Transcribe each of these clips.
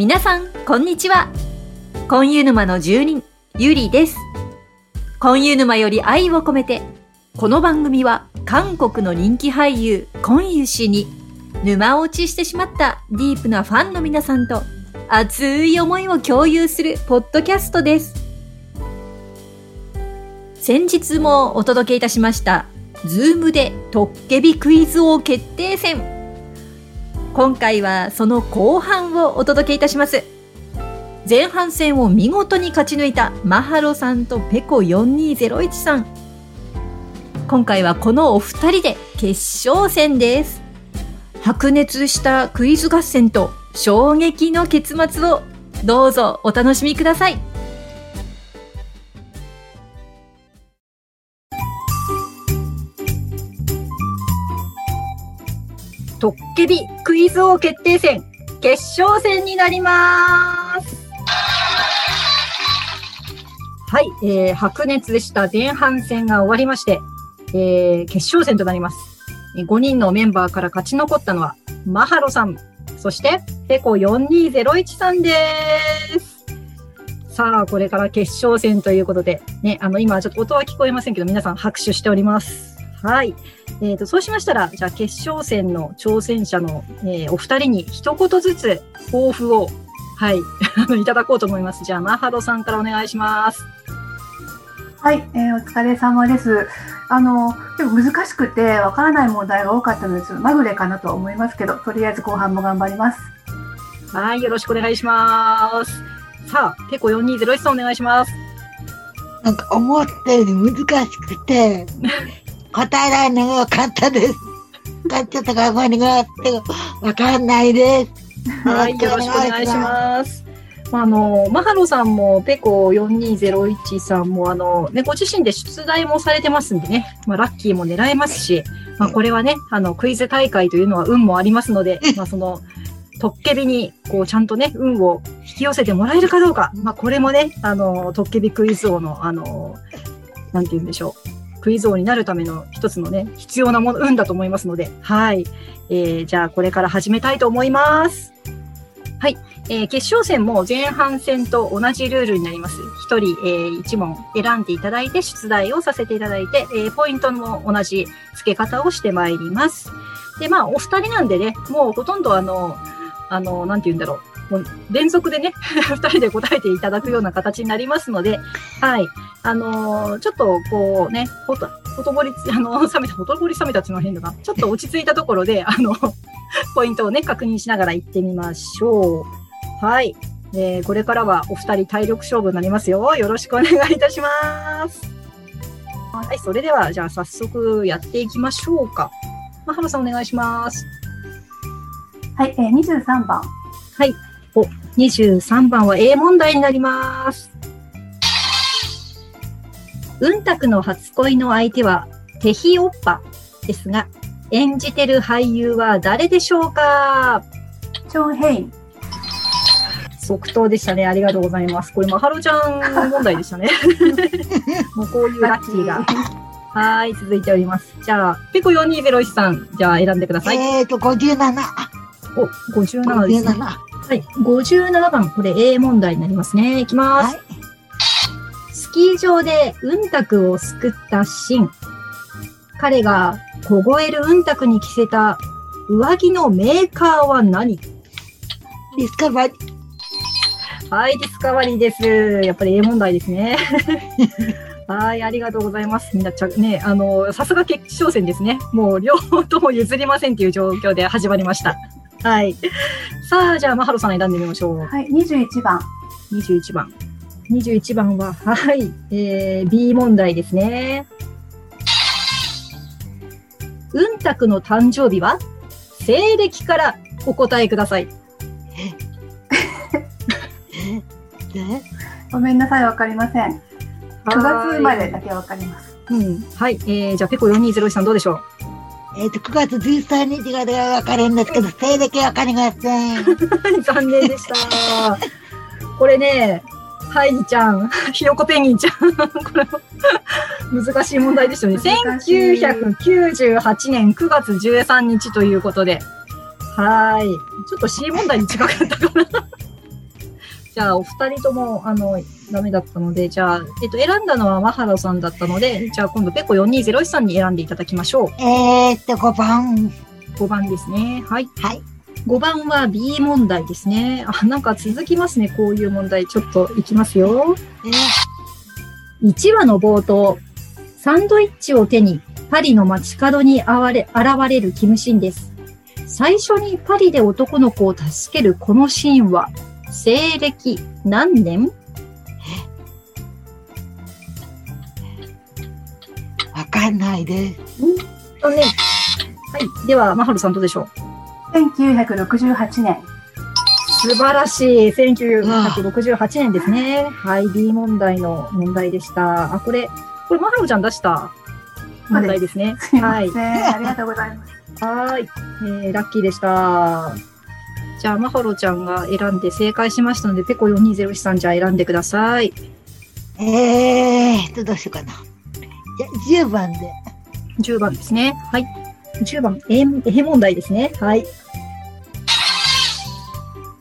皆さん、こんにちは。コンユ沼の住人、ゆりです。コンユ沼より愛を込めて、この番組は韓国の人気俳優、コンユ氏に沼落ちしてしまったディープなファンの皆さんと熱い思いを共有するポッドキャストです。先日もお届けいたしました、 Zoom でトッケビクイズ王決定戦。今回はその後半をお届けいたします。前半戦を見事に勝ち抜いたマハロさんとペコ4201さん。今回はこのお二人で決勝戦です。白熱したクイズ合戦と衝撃の結末をどうぞお楽しみください。トッケビクイズ王決定戦決勝戦になります。はい、えー、白熱でした前半戦が終わりまして、えー、決勝戦となります。5人のメンバーから勝ち残ったのは、マハロさん、そして、ペコ4201さんです。さあ、これから決勝戦ということで、ね、あの、今ちょっと音は聞こえませんけど、皆さん拍手しております。はい。えっ、と、そうしましたら、じゃあ決勝戦の挑戦者の、えーお二人に一言ずつ抱負を、はい、あのいただこうと思います。じゃあ、マハロさんからお願いします。はい、えーお疲れ様です。あの、でも難しくてわからない問題が多かったので、ちょっとまぐれかなとは思いますけど、とりあえず後半も頑張ります。はい、よろしくお願いします。さあ、ペコ4201さんお願いします。なんか思ったより難しくて、答えられるのが簡単です。簡単とかごめんなさい。わかんないです。はい、よろしくお願いします。まあ、あの、マハロさんも、ペコ4201さんも、あの、ね、ご自身で出題もされてますんでね、まあ、ラッキーも狙えますし、まあ、これはね、あの、クイズ大会というのは運もありますので、まあ、その、トッケビに、こう、ちゃんとね、運を引き寄せてもらえるかどうか、まあ、これもね、あの、トッケビクイズ王の、あの、なんて言うんでしょう。クイズ王になるための一つのね、必要なもの、運だと思いますので、はい。えー、じゃあ、これから始めたいと思います。はい。えー決勝戦も前半戦と同じルールになります。一人、えー一問選んでいただいて出題をさせていただいて、えーポイントも同じ付け方をしてまいります。で、まあ、お二人なんでね、もうほとんどあの、あの、なんて言うんだろう。もう連続でね、二人で答えていただくような形になりますので、はい。あのーちょっとこうね、ほと、ほとぼりつ、あの、冷めた、ほとぼり冷めたっていうのは変だな。ちょっと落ち着いたところで、あの、ポイントをね、確認しながら行ってみましょう。はい。えーこれからはお二人体力勝負になりますよ。よろしくお願いいたします。はい、それでは、じゃあ早速やっていきましょうか。まはまさんお願いします。はい、えー23番。23番は A 問題になります。うんたくの初恋の相手はテヒオッパですが、演じてる俳優は誰でしょうか？チョン・ヘイン。即答でしたね。ありがとうございます。これ、まはろちゃん問題でしたね。もうこういうラッキーが。はーい、続いております。じゃあ、ペコ4201さん、じゃあ選んでください。えーと、57。お、57ですね。57。はい、57番、これ A 問題になりますね。いきます。はい。スキー場でウンタクを救ったシーン。彼が凍えるウンタクに着せた上着のメーカーは何？ディスカバリー。はい、ディスカバリーです。やっぱり A 問題ですね。はい、ありがとうございます。みんなちゃ、ね、あの、さすが決勝戦ですね。もう両方とも譲りませんっていう状況で始まりました。はい。さあ、じゃあ、マハロさん選んでみましょう。はい、21番。21番。21番は、はい、えー、B 問題ですね。うんたくの誕生日は？西暦からお答えください。ねごめんなさい、わかりません。9月生まれだけわかります。うん。はい。えー、じゃあ、ペコ4201さんどうでしょう？えーと、9月13日がわかるんですけど、西暦わかりません。残念でした。これね、ハイジちゃん、ひよこペンギンちゃん、これ難しい問題でしたよね。1998年9月13日ということで。はい。ちょっと C 問題に近かったかな。じゃあ、お二人とも、あの、ダメだったので、じゃあ、えっと、選んだのはマハロさんだったので、じゃあ、今度、ペコ4201さんに選んでいただきましょう。えーっと、5番。5番ですね。はい。はい。5番は B 問題ですね。あ、なんか続きますね。こういう問題。ちょっといきますよ。え1話の冒頭、サンドイッチを手にパリの街角にあわれ現れるキムシンです。最初にパリで男の子を助けるこのシーンは、西暦何年？わかんないです。とね。はい。では、マハルさんどうでしょう？1968年。素晴らしい。1968年ですね。はい。B 問題の問題でした。あ、これ、これマハルちゃん出した問題ですね。すいまはい。ありがとうございます。はーい、えー、ラッキーでした。じゃあ、マハロちゃんが選んで正解しましたので、ペコ4201さんじゃあ選んでください。えーっと、どうしようかな。じゃ、10番で。10番ですね。はい。10番、え絵問題ですね。はい。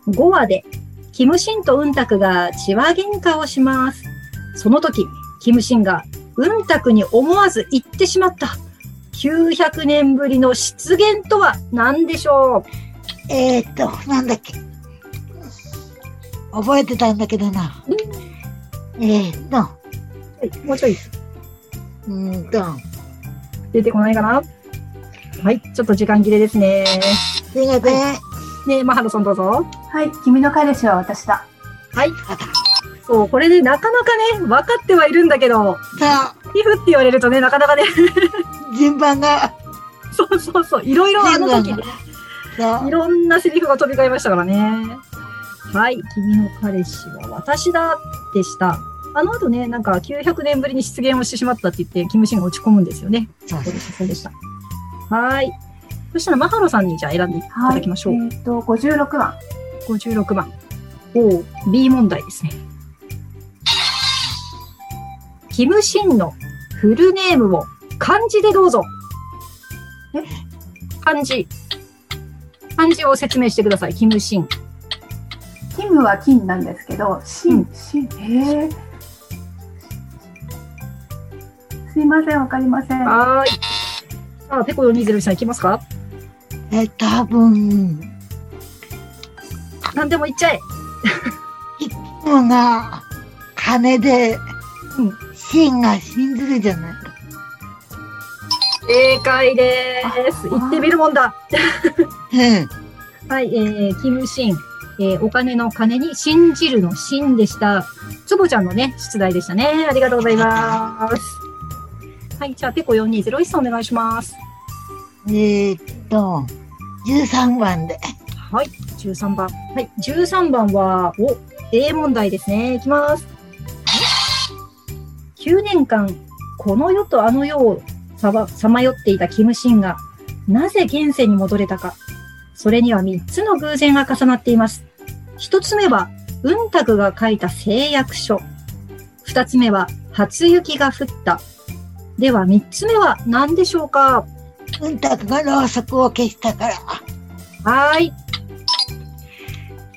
5話で、キムシンとウンタクが血話喧嘩をします。その時、キムシンがウンタクに思わず言ってしまった。900年ぶりの出現とは何でしょう？えーっと、なんだっけ。覚えてたんだけどな。えーっと、はい、もうちょい。うーんと、出てこないかなはい、ちょっと時間切れですね。すいません。ねえ、マハロさんどうぞ。はい。君の彼氏は私だ。はい。そう、これね、なかなかね、分かってはいるんだけど、さあ、皮膚って言われるとね、なかなかね、順番が、そうそうそう、いろいろあの時いろんなセリフが飛び交いましたからね。はい、君の彼氏は私だでした。あの後ね、なんか900年ぶりに出現をしてしまったって言って、キムシンが落ち込むんですよね。そうでした、そうでした。はい。そしたら、マハロさんにじゃあ選んでいたはい。だきましょう。えっ、と、56番。56番。お B 問題ですね。キムシンのフルネームを漢字でどうぞ。え？漢字。漢字を説明してください。キムシン。キムは金なんですけど、シうんン、シン、へえ。すいません、わかりません。はーい。さあ、ペコ420さんいきますか？え、多分、何でも言っちゃえ。もが、金で、うん芯が信ずるじゃない？正解です。言ってみるもんだ。うん。はい、えー、キムシン。えー、お金の金に信じるの信でした。つぼちゃんのね、出題でしたね。ありがとうございます。はい、じゃあ、ペコ4201さんお願いします。えーっと、13番で。はい、13番。はい、13番は、お、A 問題ですね。いきます。9年間、この世とあの世をさまよっていたキムシンが、なぜ現世に戻れたか。それには3つの偶然が重なっています。1つ目は、運卓が書いた誓約書。2つ目は、初雪が降った。では、3つ目は何でしょうかうんたくがろうそくを消したから。はーい。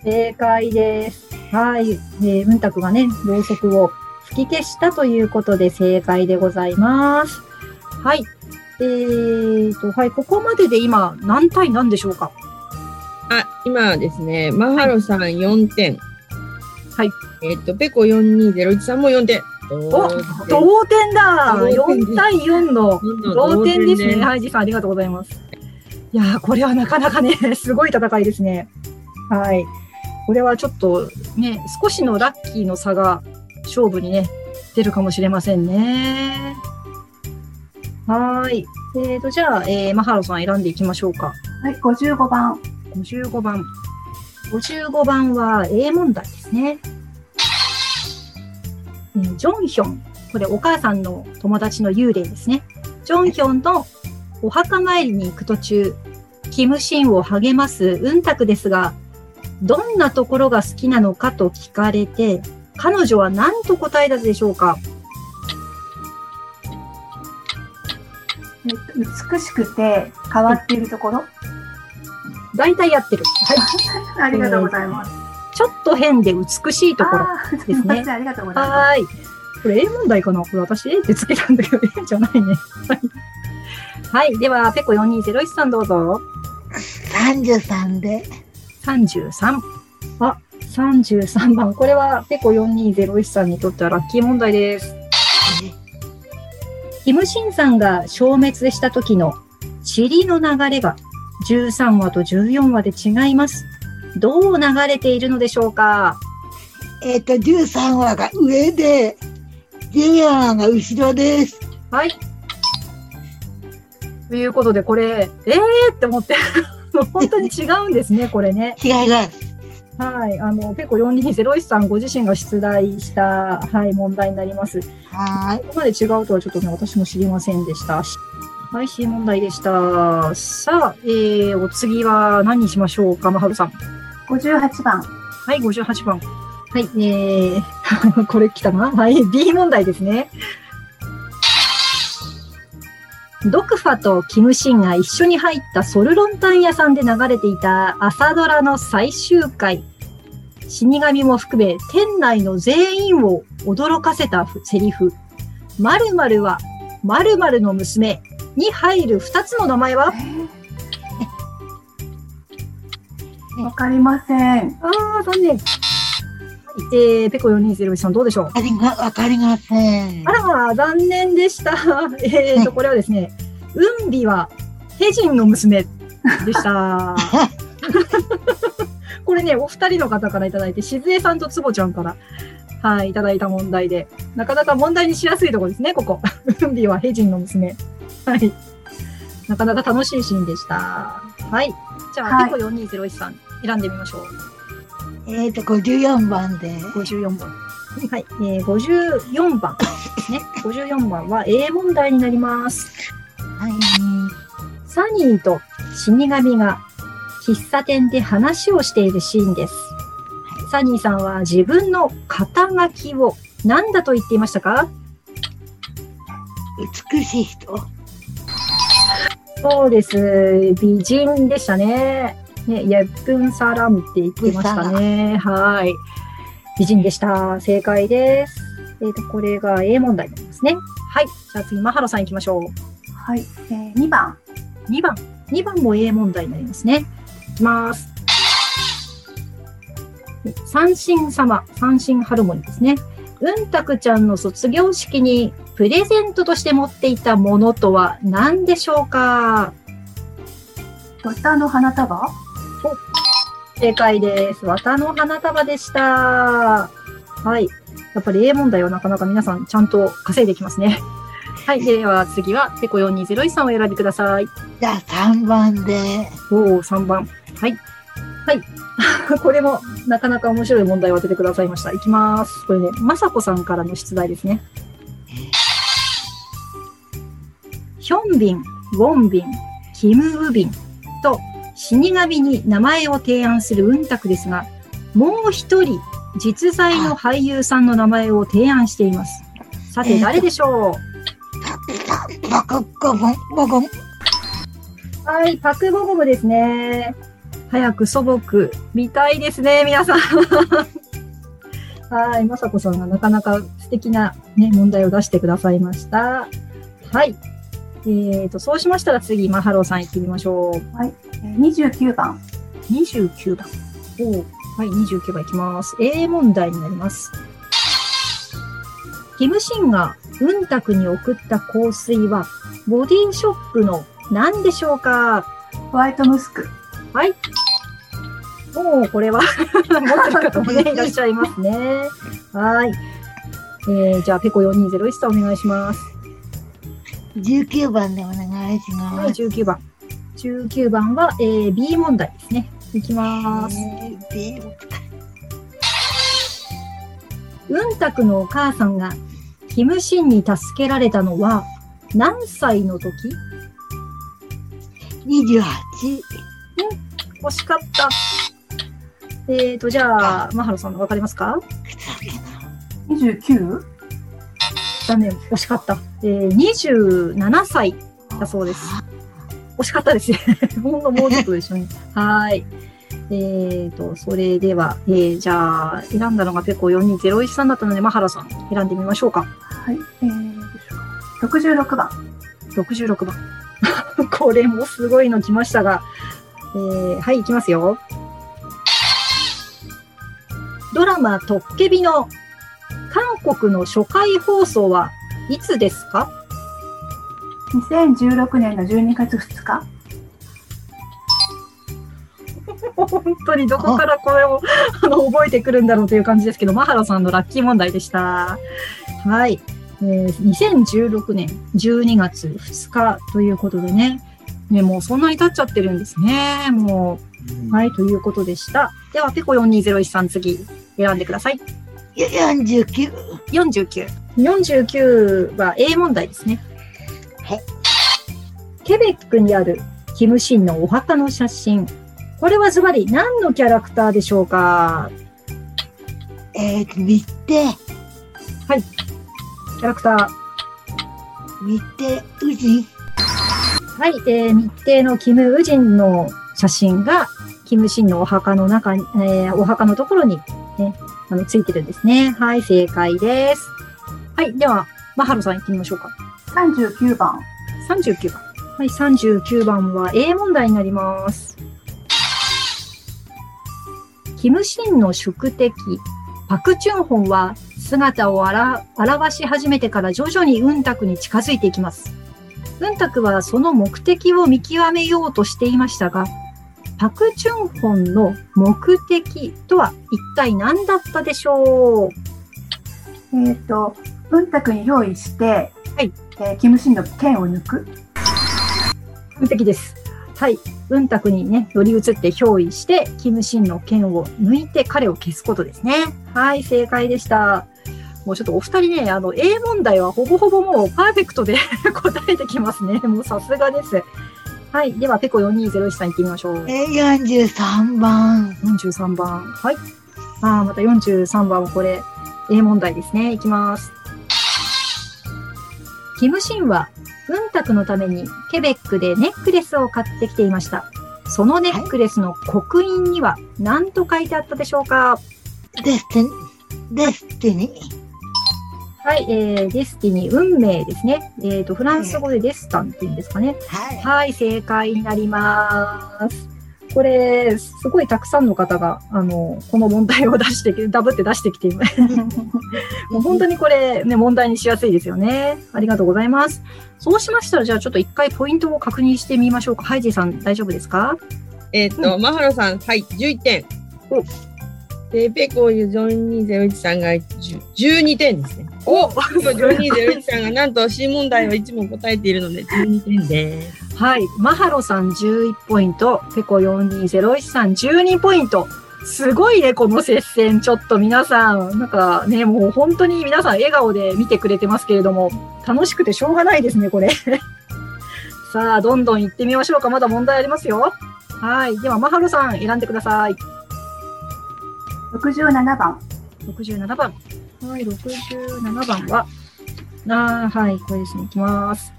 正解です。はい。えー、うんたくがね、ろうそくを吹き消したということで正解でございます。はい。えーと、はい。ここまでで今、何対何でしょうか？あ、今ですね、マハロさん4点。はい。えっと、ペコ4201さんも4点。お同点だ同点です !4 対4の同点ですね。同はい、じさんありがとうございます。いやー、これはなかなかね、すごい戦いですね。はい。これはちょっとね、少しのラッキーの差が勝負にね、出るかもしれませんね。はーい。えーと、じゃあ、えー、マハロさん選んでいきましょうか。はい、55番。55番。55番は A 問題ですね。えージョンヒョン。これお母さんの友達の幽霊ですね。ジョンヒョンのお墓参りに行く途中、キムシンを励ますウンタクですが、どんなところが好きなのかと聞かれて、彼女は何と答えたでしょうか美しくて変わっているところ？大体やってる。はい。ありがとうございます。ちょっと変で美しいところ。ですね ありがとうございまはーい。これ A 問題かな？これ私 A ってつけたんだけど A じゃないね。はい。はい。では、ペコ4201さんどうぞ。33で。33。あ、33番。これはペコ4201さんにとってはラッキー問題です。キムシンさんが消滅した時の塵の流れが13話と14話で違います。どう流れているのでしょうか？えっ、と、13話が上で、14話が後ろです。はい。ということで、これ、えーって思って、本当に違うんですね、これね。違います。はい。あの、ペコ4201さんご自身が出題した、はい、問題になります。はここまで違うとはちょっとね、私も知りませんでした。はい、C 問題でした。さあ、えー、お次は何にしましょうか、まはるさん。す。58番。はい、58番。はい、えー、これ来たな。はい、B 問題ですね。ドクファとキムシンが一緒に入ったソルロンタン屋さんで流れていた朝ドラの最終回。死神も含め店内の全員を驚かせたセリフ。〇〇は〇〇の娘に入る二つの名前は？わかりません。あー、残念。はいえー、ペコ4201さんどうでしょう？い。わかりま、せんあ。らまあ、残念でした。えーと、これはですね、ウンビはヘジンの娘でした。これね、お二人の方からいただいて、しずえさんとつぼちゃんから、はい、いただいた問題で、なかなか問題にしやすいところですね、ここ。ウンビはヘジンの娘。はい。なかなか楽しいシーンでした。はい。じゃあ、はいペコ4201さん、選んでみましょう。えっ、と、54番で。54番。はい、えー、54番ですね。54番は A 問題になります。はい。サニーと死神が喫茶店で話をしているシーンです。サニーさんは自分の肩書きを何だと言っていましたか？美しい人。そうです。美人でしたね。ね、ヤップンサラムって言ってましたね。はい。美人でした。正解です。えっ、と、これが A 問題になりますね。はい。じゃあ次、マハロさん行きましょう。はい。えー、2番。2番。2番も A 問題になりますね。いきます。三神様、三神ハルモニーですね。うんたくちゃんの卒業式にプレゼントとして持っていたものとは何でしょうか？綿の花束？正解です。綿の花束でした。はい。やっぱり A 問題はなかなか皆さんちゃんと稼いできますね。はい。では次は、ペコ4201さんをお選びください。じゃあ3番で。おお、3番。はい。はい。これもなかなか面白い問題を当ててくださいました。いきます。これね、まさこさんからの出題ですね。ヒョンビン、ウォンビン、キムウビンと死神に名前を提案するウンタクですが、もう一人、実在の俳優さんの名前を提案しています。さて、誰でしょバカゴボン、ボゴン。うはい、パクボゴムですね。早く祖母見たいですね、皆さん。はい、まさこさんがなかなか素敵なね、問題を出してくださいました。はい。えーと、そうしましたら次、マハローさん行ってみましょう。えー、29番。29番。おーはい、29番いきます。A 問題になります。キムシンがウンタクに送った香水は、ボディショップの何でしょうか？ホワイトムスク。はい。もう、これは、持ってる方もね、いらっしゃいますね。はい。えー、じゃあ、ペコ4201さんお願いします。19番でお願いしはい、ます。19番。19番は、えー、B 問題ですね。いきます。うんたくのお母さんが、キムシンに助けられたのは、何歳の時？28。惜しかった。えーと、じゃあ、マハロさんわかりますか？29? 残念、惜しかった。えー、27歳だそうです。惜しかったですね。ほんのもうちょっとでしょうね。はい。えっ、と、それでは、えー、じゃあ、選んだのがペコ4201さんだったので、マハラさん、選んでみましょうか。はい。えー、66番。66番。これもすごいの来ましたが、えー、はい、いきますよ。ドラマ、トッケビの韓国の初回放送はいつですか？2016年の12月2日。本当にどこからこれを あの覚えてくるんだろうという感じですけど、マハラさんのラッキー問題でした。はい。えー2016年12月2日ということでね。ね、もうそんなに経っちゃってるんですね。もう。はい、ということでした。では、ペコ4201さん次、選んでください。49。49。49は A 問題ですね。はい。ケベックにあるキムシンのお墓の写真。これはズバリ何のキャラクターでしょうか？えっ、と、見て、キャラクター。見て、うじ。はい、えー、日程のキム・ウジンの写真が、キム・シンのお墓の中に、えーお墓のところに、ね、あの、ついてるんですね。はい、正解です。はい、では、マハロさん行ってみましょうか。39番。39番。はい、39番は A 問題になります。キム・シンの宿敵、パク・チュンホンは姿をあら現し始めてから徐々にウンタクに近づいていきます。ウンタクはその目的を見極めようとしていましたが、パク・チュンホンの目的とは一体何だったでしょう？えっ、と、文卓に用意して、はいえーキムシンの剣を抜く？完璧です。はい。運卓にね、乗り移って憑依して、キムシンの剣を抜いて彼を消すことですね。はい、正解でした。もうちょっとお二人ね、あの、A 問題はほぼほぼもうパーフェクトで 答えてきますね。もうさすがです。はい。では、ペコ4201さん行ってみましょう。えー、43番。43番。はい。ああ、また43番はこれ、A 問題ですね。いきます。キムシンは、運卓のためにケベックでネックレスを買ってきていました。そのネックレスの刻印には何と書いてあったでしょうか？ Destiny？Destiny？はい、えー、 Destiny、運命ですね。えっ、と、フランス語で destin っていうんですかね。はい。はい、正解になります。これ、すごいたくさんの方が、あの、この問題を出してき、ダブって出してきています。もう本当にこれ、ね、問題にしやすいですよね。ありがとうございます。そうしましたら、じゃあちょっと一回ポイントを確認してみましょうか。ハイジーさん、大丈夫ですか？えっ、と、マハロさん、はい、11点。おで、ペコユ4201さんが10 12点ですね。おペコ4201さんがなんと C 問題を1問答えているので12点です。はい。マハロさん11ポイント、ペコ4201さん12ポイント。すごいね、この接戦。ちょっと皆さん、なんかね、もう本当に皆さん笑顔で見てくれてますけれども、楽しくてしょうがないですね、これ。さあ、どんどん行ってみましょうか。まだ問題ありますよ。はい。では、マハロさん、選んでください。67番。67番。はい、67番は、あーはい、これですね。いきます。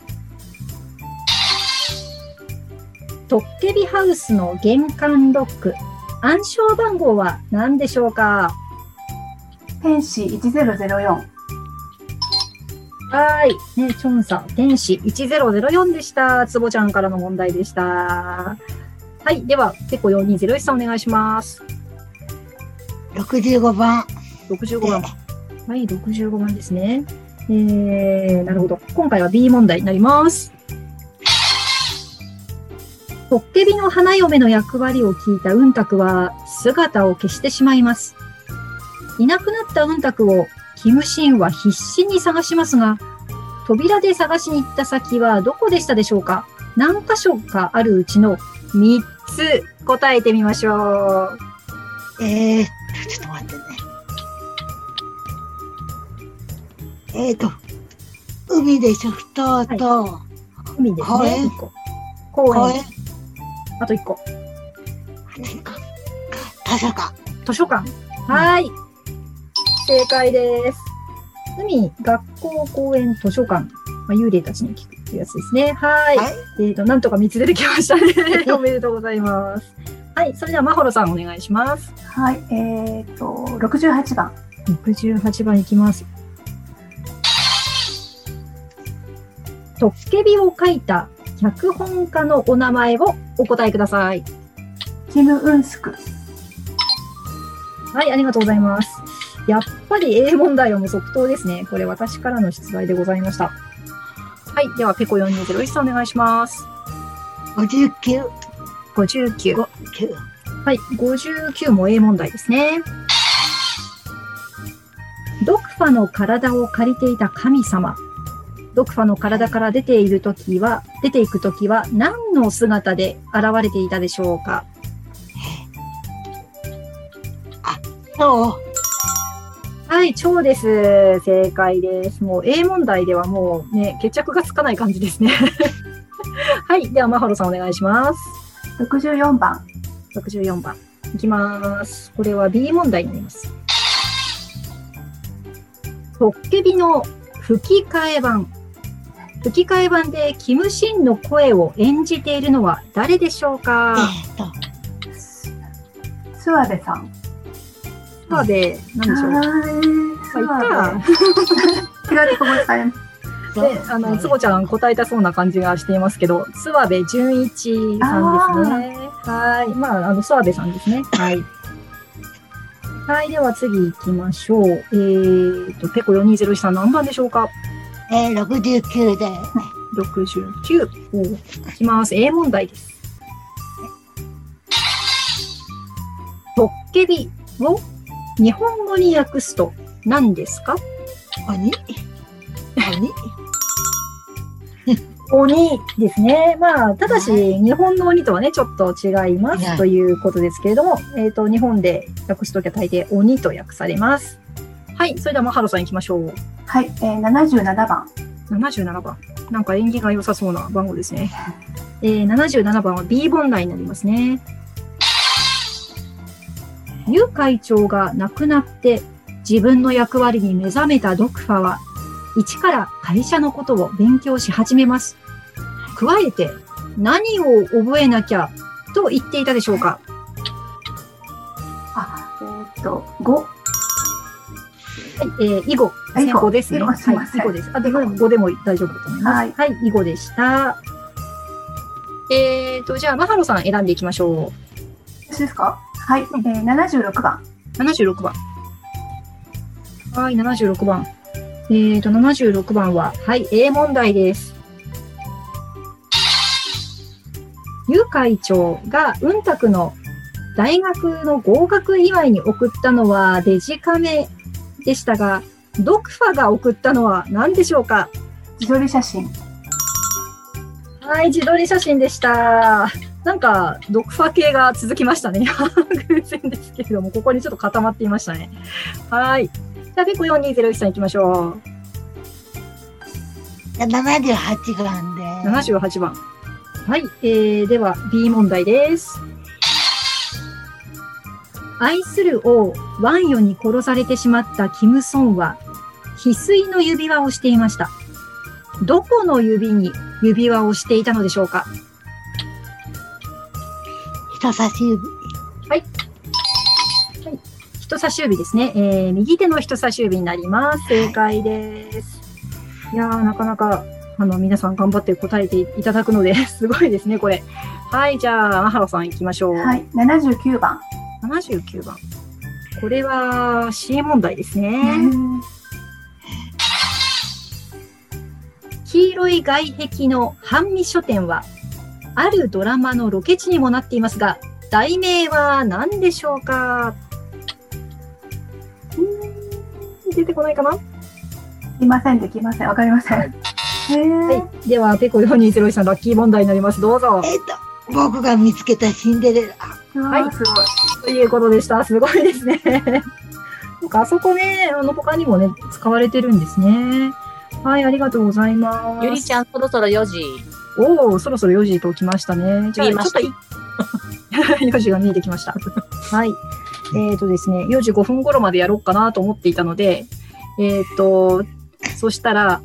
トッケビハウスの玄関ロック。暗証番号は何でしょうか？天使1004。はい。ね、チョンさん、天使1004でした。つぼちゃんからの問題でした。はい。では、ペコ4201さんお願いします。65番。65番。はい、65番ですね。えー、なるほど。今回は B 問題になります。トッケビの花嫁の役割を聞いたうんたくは姿を消してしまいます。いなくなったうんたくをキムシンは必死に探しますが、扉で探しに行った先はどこでしたでしょうか何箇所かあるうちの3つ答えてみましょう。えー、ちょっと待ってね。えーと、海でしょ、ふ頭と、海ですね。公園一個公園。あと1個。何か、図書館。図書館。はーい。正解です。海、学校、公園、図書館。まあ、幽霊たちに聞くっていうやつですね。はーい。はい。えっ、と、なんとか3つ出てきましたね。おめでとうございます。はい、それでは、まほろさんお願いします。はい、えっ、と、68番。68番いきます。トッケビを書いた脚本家のお名前をお答えください。キム・ウンスク。はい、ありがとうございます。やっぱり A 問題はもう即答ですね。これ私からの出題でございました。はい、ではペコ4201さんお願いします。59、59。9、はい、59も A 問題ですね。ドクファの体を借りていた神様。ドクファの体から出ているときは、出ていくときは何の姿で現れていたでしょうか？そう、はい、蝶です。正解です。もう A 問題ではもうね、決着がつかない感じですね。はい、では、マハロさんお願いします。64番。64番。いきます。これは B 問題になります。トッケビの吹き替え版。吹き替え版でキムシンの声を演じているのは誰でしょうか？えっと、諏訪部さん。さあで、何でしょう？か訪部。違っ てここ使えます。で、あの、つぼちゃん答えたそうな感じがしていますけど、諏訪部純一さんですね。はい。まあ、あの、諏訪部さんですね。はい。はい。では次行きましょう。えーと、ペコ4201さん何番でしょうか？えー、69で、?69。おいきます。A 問題です。トッケビを日本語に訳すと何ですか？鬼？鬼？鬼ですね。まあ、ただし、日本の鬼とはね、ちょっと違いますはいということですけれども、えっ、と、日本で訳すときは大抵鬼と訳されます。はい、それでは、まあ、ハロさん行きましょう。はい、えー、77番。77番。なんか縁起が良さそうな番号ですね。えー、77番は B 問題になりますね。ユ会長が亡くなって自分の役割に目覚めたドクファは、一から会社のことを勉強し始めます。加えて、何を覚えなきゃと言っていたでしょうかあ、えっ、と、5。はい、えー、囲碁。あ囲碁先行ですね。はい、囲碁です。あ、でも5でも大丈夫だと思います。はいはい、囲碁でした。えーと、じゃあ、マハロさん選んでいきましょ私ですか？はい、えー、76番。う。76番。はい、76番。えーと、76番は、はい、A 問題です。ユ会長が運卓の大学の合格祝いに送ったのはデジカメでしたが、ドクファが送ったのは何でしょうか？自撮り写真。はい、自撮り写真でした。なんか、ドクファ系が続きましたね。偶然ですけれども、ここにちょっと固まっていましたね。はい。じゃあ、ペコ4201さん行きましょ78番で、う。78番。はい。えー、では、B 問題です。愛する王、ワンヨに殺されてしまったキム・ソンは、翡翠の指輪をしていました。どこの指に指輪をしていたのでしょうか？人差し指。人差し指ですね。えー、右手の人差し指になります。正解です。いやー、なかなか、あの、皆さん頑張って答えていただくので、すごいですね、これ。はい、じゃあ、マハロさん行きましょう。はい、79番。79番。これは C 問題ですね。うん黄色い外壁の半身書店は、あるドラマのロケ地にもなっていますが、題名は何でしょうか？うーん出てこないかな？できません、できません。わかりません。はい。では、ペコ4201さん、ラッキー問題になります。どうぞ。えっ、と、僕が見つけたシンデレラ。はいーすごい。ということでした。すごいですね。なんか、あそこね、あの、他にもね、使われてるんですね。はい、ありがとうございます。ゆりちゃん、そろそろ4時。おお、そろそろ4時と来ましたね。じゃあ、ちょっとい 4時が見えてきました。はい。えっ、とですね、4時5分頃までやろうかなと思っていたので、えっ、と、そしたら、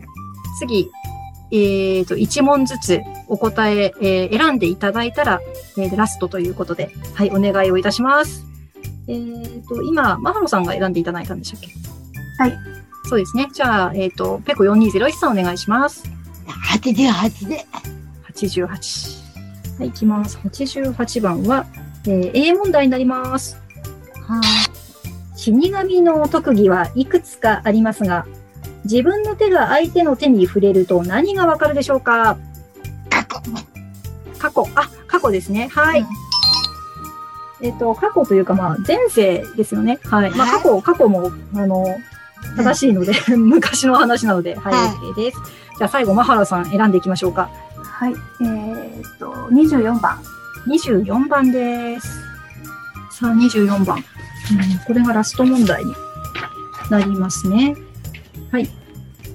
次、えっ、と、1問ずつお答え、えー選んでいただいたら、えーラストということで、はい、お願いをいたします。えっ、と、今、マハロさんが選んでいただいたんでしたっけ？はい。そうですね。じゃあ、えっ、と、ペコ4201さんお願いします。88で。88。はい、いきます。88番は、えー A 問題になります。は死神の特技はいくつかありますが、自分の手が相手の手に触れると何がわかるでしょうか。過去。あ、過去ですね。はい。うんえっ、と、過去というか、まあ、前世ですよね。はい。まあ、はい過去、過去も、あの、正しいので、昔の話なので、はい、はい OK です。じゃあ、最後、マハラさん選んでいきましょうか。はい。えーっと、24番。24番です。さあ、24番。うんこれがラスト問題になりますね。はい。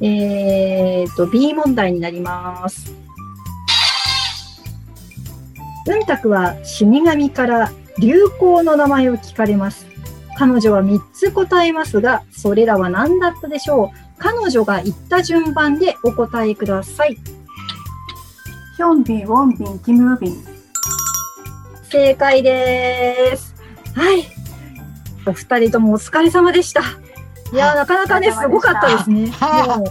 えー、と、B 問題になります。うんたくは死神から流行の名前を聞かれます。彼女は3つ答えますが、それらは何だったでしょう？彼女が言った順番でお答えください。ヒョンビン、ウォンビン、キムービン。正解です。はい。お二人ともお疲れ様でした。いやー、なかなかね、すごかったですね。もう、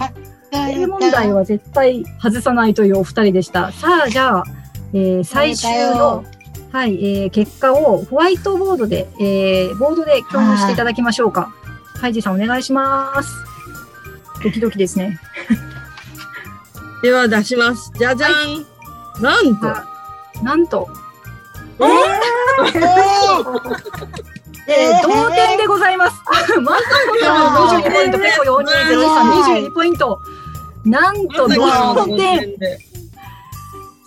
A 問題は絶対外さないというお二人でした。さあ、じゃあ、えー最終の、はい、えー結果をホワイトボードで、えーボードで共有していただきましょうか。ハイジさんお願いします。ドキドキですね。では出します。じゃじゃん。なんと、あなんと、え えー同点でございます。マサコさん22ポイント、ペコ4203、22ポイント。なんとまさかの同点。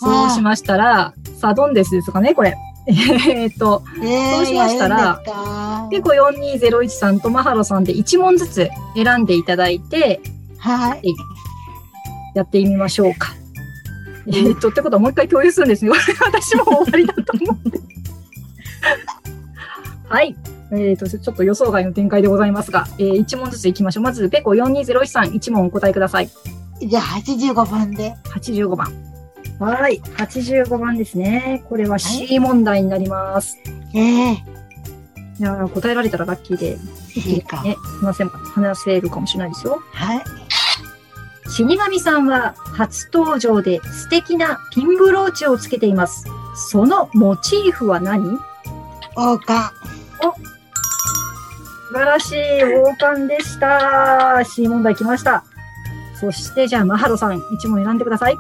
で。そうしましたら、さあ、どんですですかね、これ。えーっと、ーそうしましたらペコ4201さんとマハロさんで1問ずつ選んでいただいて、はい。やってみましょうか。えーっと、ってことはもう一回共有するんですね。これ私も終わりだと思うんで。はい。えーっと、ちょっと予想外の展開でございますが、えー、1問ずついきましょう。まず、ペコ4201さん、1問お答えください。じゃあ85番で。85番。はい。85番ですね。これは C 問題になります。ええいやー答えられたらラッキーで、いいか。ね、話せ、話せるかもしれないですよ。はい。死神さんは初登場で素敵なピンブローチをつけています。そのモチーフは何？王冠。素晴らしい王冠でした。C 問題来ました。そして、じゃあ、マハロさん、1問選んでください。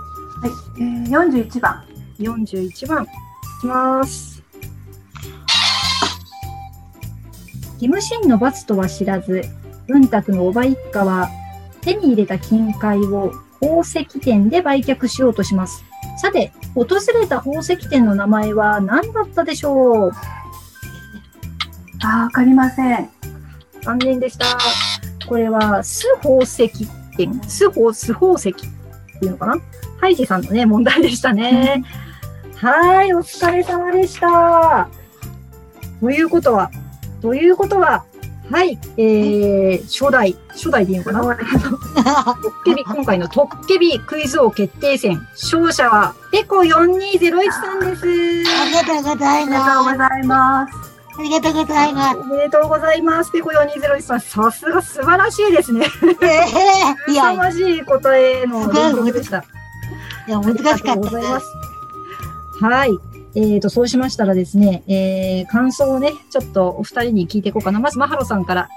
はい。えー、41番。41番、いきます。義務心の罰とは知らず、文卓のおば一家は、手に入れた金塊を宝石店で売却しようとします。さて、訪れた宝石店の名前は何だったでしょう？あー、わかりません。残念でした。これは、ス宝石店、ス宝、ス宝石っていうのかな？ハイジさんのね、問題でしたね。はい、お疲れ様でした。ということは、ということは、はい、えー、初代、初代でいいのかな？トッケビ、今回のトッケビクイズ王決定戦、勝者は、ペコ4201さんです。ありがとうございありがとうごます。ざいます。ありがとうございます。おめでとうございます。ペコ4201さん、さすが素晴らしいですね。ええいや、凄まじい答えの連続でした。いや、難しかありがとうったでございますす。。はい。えーと、そうしましたらですね、えー、感想をね、ちょっとお二人に聞いていこうかな。まず、マハロさんから。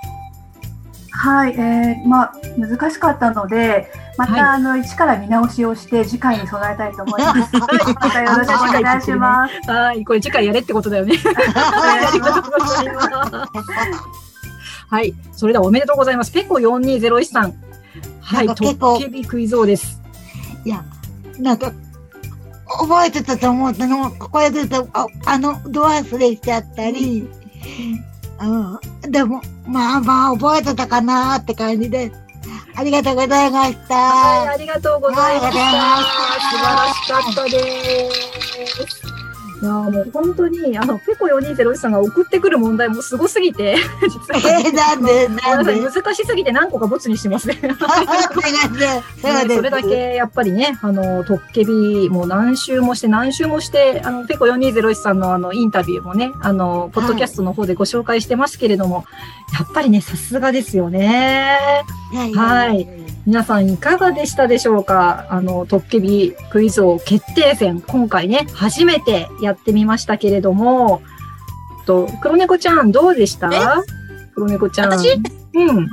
はい。えー、まあ、難しかったので、また、はいあの、一から見直しをして、次回に備えたいと思います。またよろしくお願いします。はい。これ次回やれってことだよね。ありがとうございます。はい。それではおめでとうございます。ペコ4201さん。はい。トなんか結構ッケビクイズ王です。いや、なんか、覚えてたと思ったの、ここで出た、ああの、ド忘れしちゃったり、うん、でも、まあまあ、覚えてたかなって感じで、ありがとうございましはい。た。ありがとうございました。はいありがとうございました素晴らしかったです。いやーもう本当に、あの、ペコ4201さんが送ってくる問題もすごすぎて、実は。えー、なんで、なんで？難しすぎて何個かボツにしてますね。なんで、それだけやっぱりね、あの、トッケビもう何周もして何周もして、あの、ペコ4201さんのあの、インタビューもね、あの、ポッドキャストの方でご紹介してますけれども、やっぱりね、さすがですよね。はい皆さんいかがでしたでしょうか？あの、トッケビクイズ王決定戦、今回ね、初めてやってみましたけれども、と、黒猫ちゃんどうでした？黒猫ちゃん。私？うん。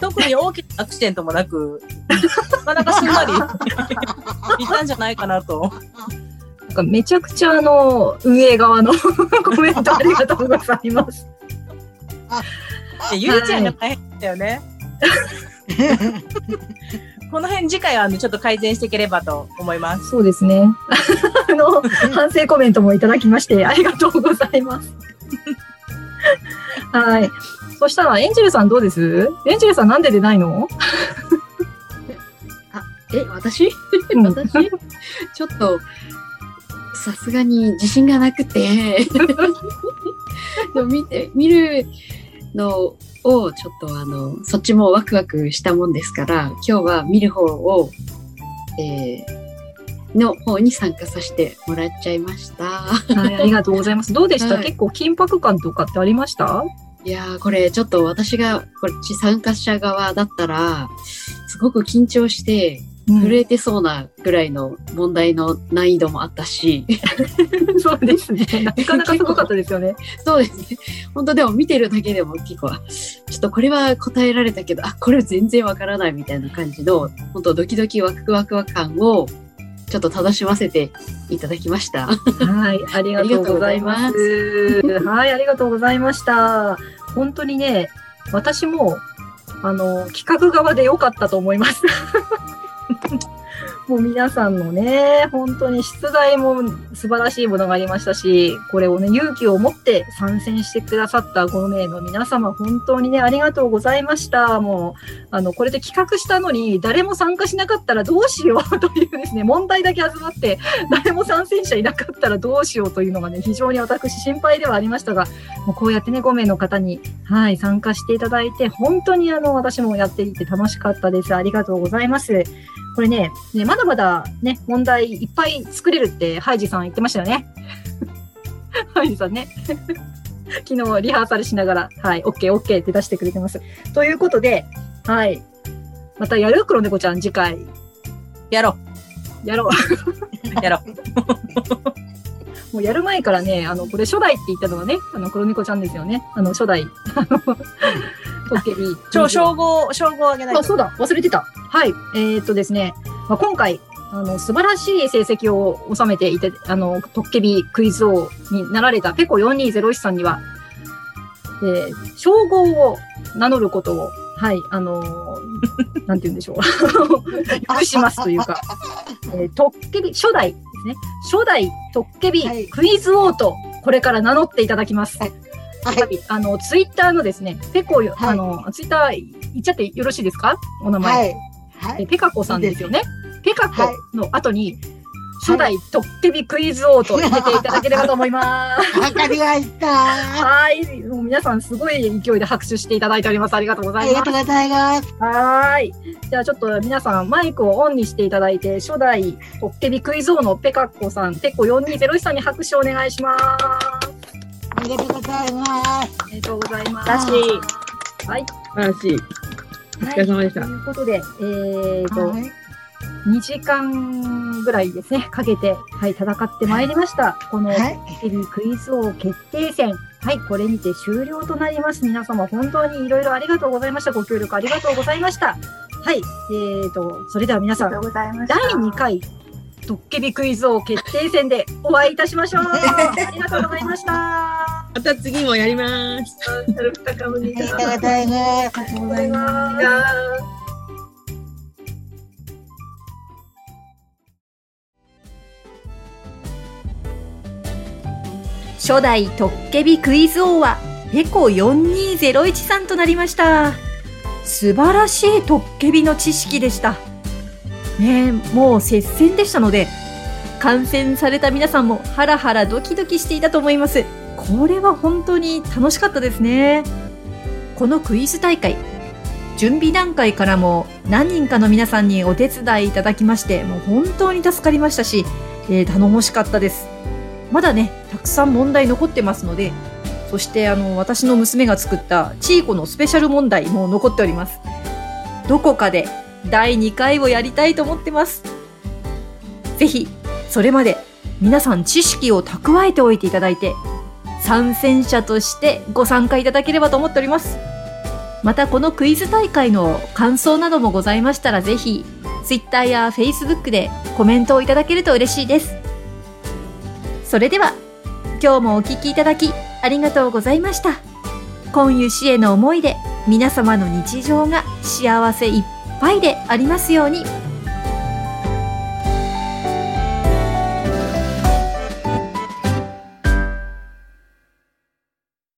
特に大きなアクシデントもなく、なかなかすんなりいたんじゃないかなと。なんかめちゃくちゃあの、運営側の コメントありがとうございます。でゆいちゃんが大変だったよね。この辺次回はあのちょっと改善していければと思います。そうですね。あの、反省コメントもいただきまして、ありがとうございます。はい。そしたら、エンジェルさんどうです？エンジェルさんなんで出ないの？え、私？うん私？ちょっと、さすがに自信がなくて、でも見て、見るのを、ちょっとあの、そっちもワクワクしたもんですから、今日は見る方を、えー、の方に参加させてもらっちゃいました。はい、ありがとうございます。どうでした、はい結構緊迫感とかってありました？いやー、これちょっと私がこっち参加者側だったら、すごく緊張して、うん震えてそうなぐらいの問題の難易度もあったし、そうですね。なかなかすごかったですよね。そうですね。本当でも見てるだけでも結構、あちょっとこれは答えられたけど、あ、これ全然わからないみたいな感じの、本当ドキドキワクワクワ感を、ちょっと楽しませていただきました。はい、ありがとうございます。はい、ありがとうございました。本当にね、私も、あの、企画側で良かったと思います。Thank you. もう皆さんのね、本当に出題も素晴らしいものがありましたし、これをね、勇気を持って参戦してくださった5名の皆様、本当にね、ありがとうございました。もう、あの、これで企画したのに、誰も参加しなかったらどうしようというですね、問題だけ集まって、誰も参戦者いなかったらどうしようというのがね、非常に私心配ではありましたが、もうこうやってね、5名の方に、はい、参加していただいて、本当にあの、私もやっていて楽しかったです。ありがとうございます。これね、ねまだまだね、問題いっぱい作れるって、ハイジさん言ってましたよね。ハイジさんね。昨日リハーサルしながら、はい、OK、OK って出してくれてます。ということで、はい。またやる？黒猫ちゃん、次回。やろやろう。う、やろう。もうやる前からね、あの、これ初代って言ったのはね、あの、黒猫ちゃんですよね。あの、初代。あの、トッケビ。超称号、称号あげないあ、と。そうだ、忘れてた。はい。えーっとですね、まあ、今回、あの、素晴らしい成績を収めていて、あの、トッケビクイズ王になられたペコ4201さんには、えー、称号を名乗ることを、はい、あのー なんて言うんでしょう。許しますというか、えー、トッケビ、初代ですね。初代トッケビはいクイズ王と、これから名乗っていただきます。はいはい、あの、ツイッターのですね、ペコよ、はいあの、ツイッター言っちゃってよろしいですか？お名前。はい。ペカコさんですよね。ペカコはいの後に、初代トッケビクイズ王と入れていただければと思います。わかりました。はい。もう皆さんすごい勢いで拍手していただいております。ありがとうございますありがと。うございます。はーい。じゃあちょっと皆さんマイクをオンにしていただいて、初代トッケビクイズ王のペカコさん、ペコ4201さんに拍手をお願いします。ありがとうございます。ありがとうございます。らしい。はい。素晴らしい。お疲れ様でしたということで、えーと、はい2時間ぐらいですね、かけて、はい、戦ってまいりました。この、はい。テレビクイズ王決定戦。はい、これにて終了となります。皆様、本当にいろいろありがとうございました。ご協力ありがとうございました。はい、えーと、それでは皆さん。第2回、ドッケビクイズ王決定戦でお会いいたしましょう。ありがとうございました。また次もやります。ありがとうございます。ありがとうございます。初代トッケビクイズ王はペコ4201さんとなりました。素晴らしいトッケビの知識でした。ねえ、もう接戦でしたので、観戦された皆さんもハラハラドキドキしていたと思います。これは本当に楽しかったですね。このクイズ大会、準備段階からも何人かの皆さんにお手伝いいただきまして、もう本当に助かりましたし、えー頼もしかったです。まだね、たくさん問題残ってますので、そしてあの、私の娘が作ったチーコのスペシャル問題も残っております。どこかで第2回をやりたいと思ってます。ぜひ、それまで皆さん知識を蓄えておいていただいて、参戦者としてご参加いただければと思っております。またこのクイズ大会の感想などもございましたらぜひ Twitter や Facebook でコメントをいただけると嬉しいです。それでは今日もお聞きいただきありがとうございました。今湯市への思いで皆様の日常が幸せいっぱいでありますように。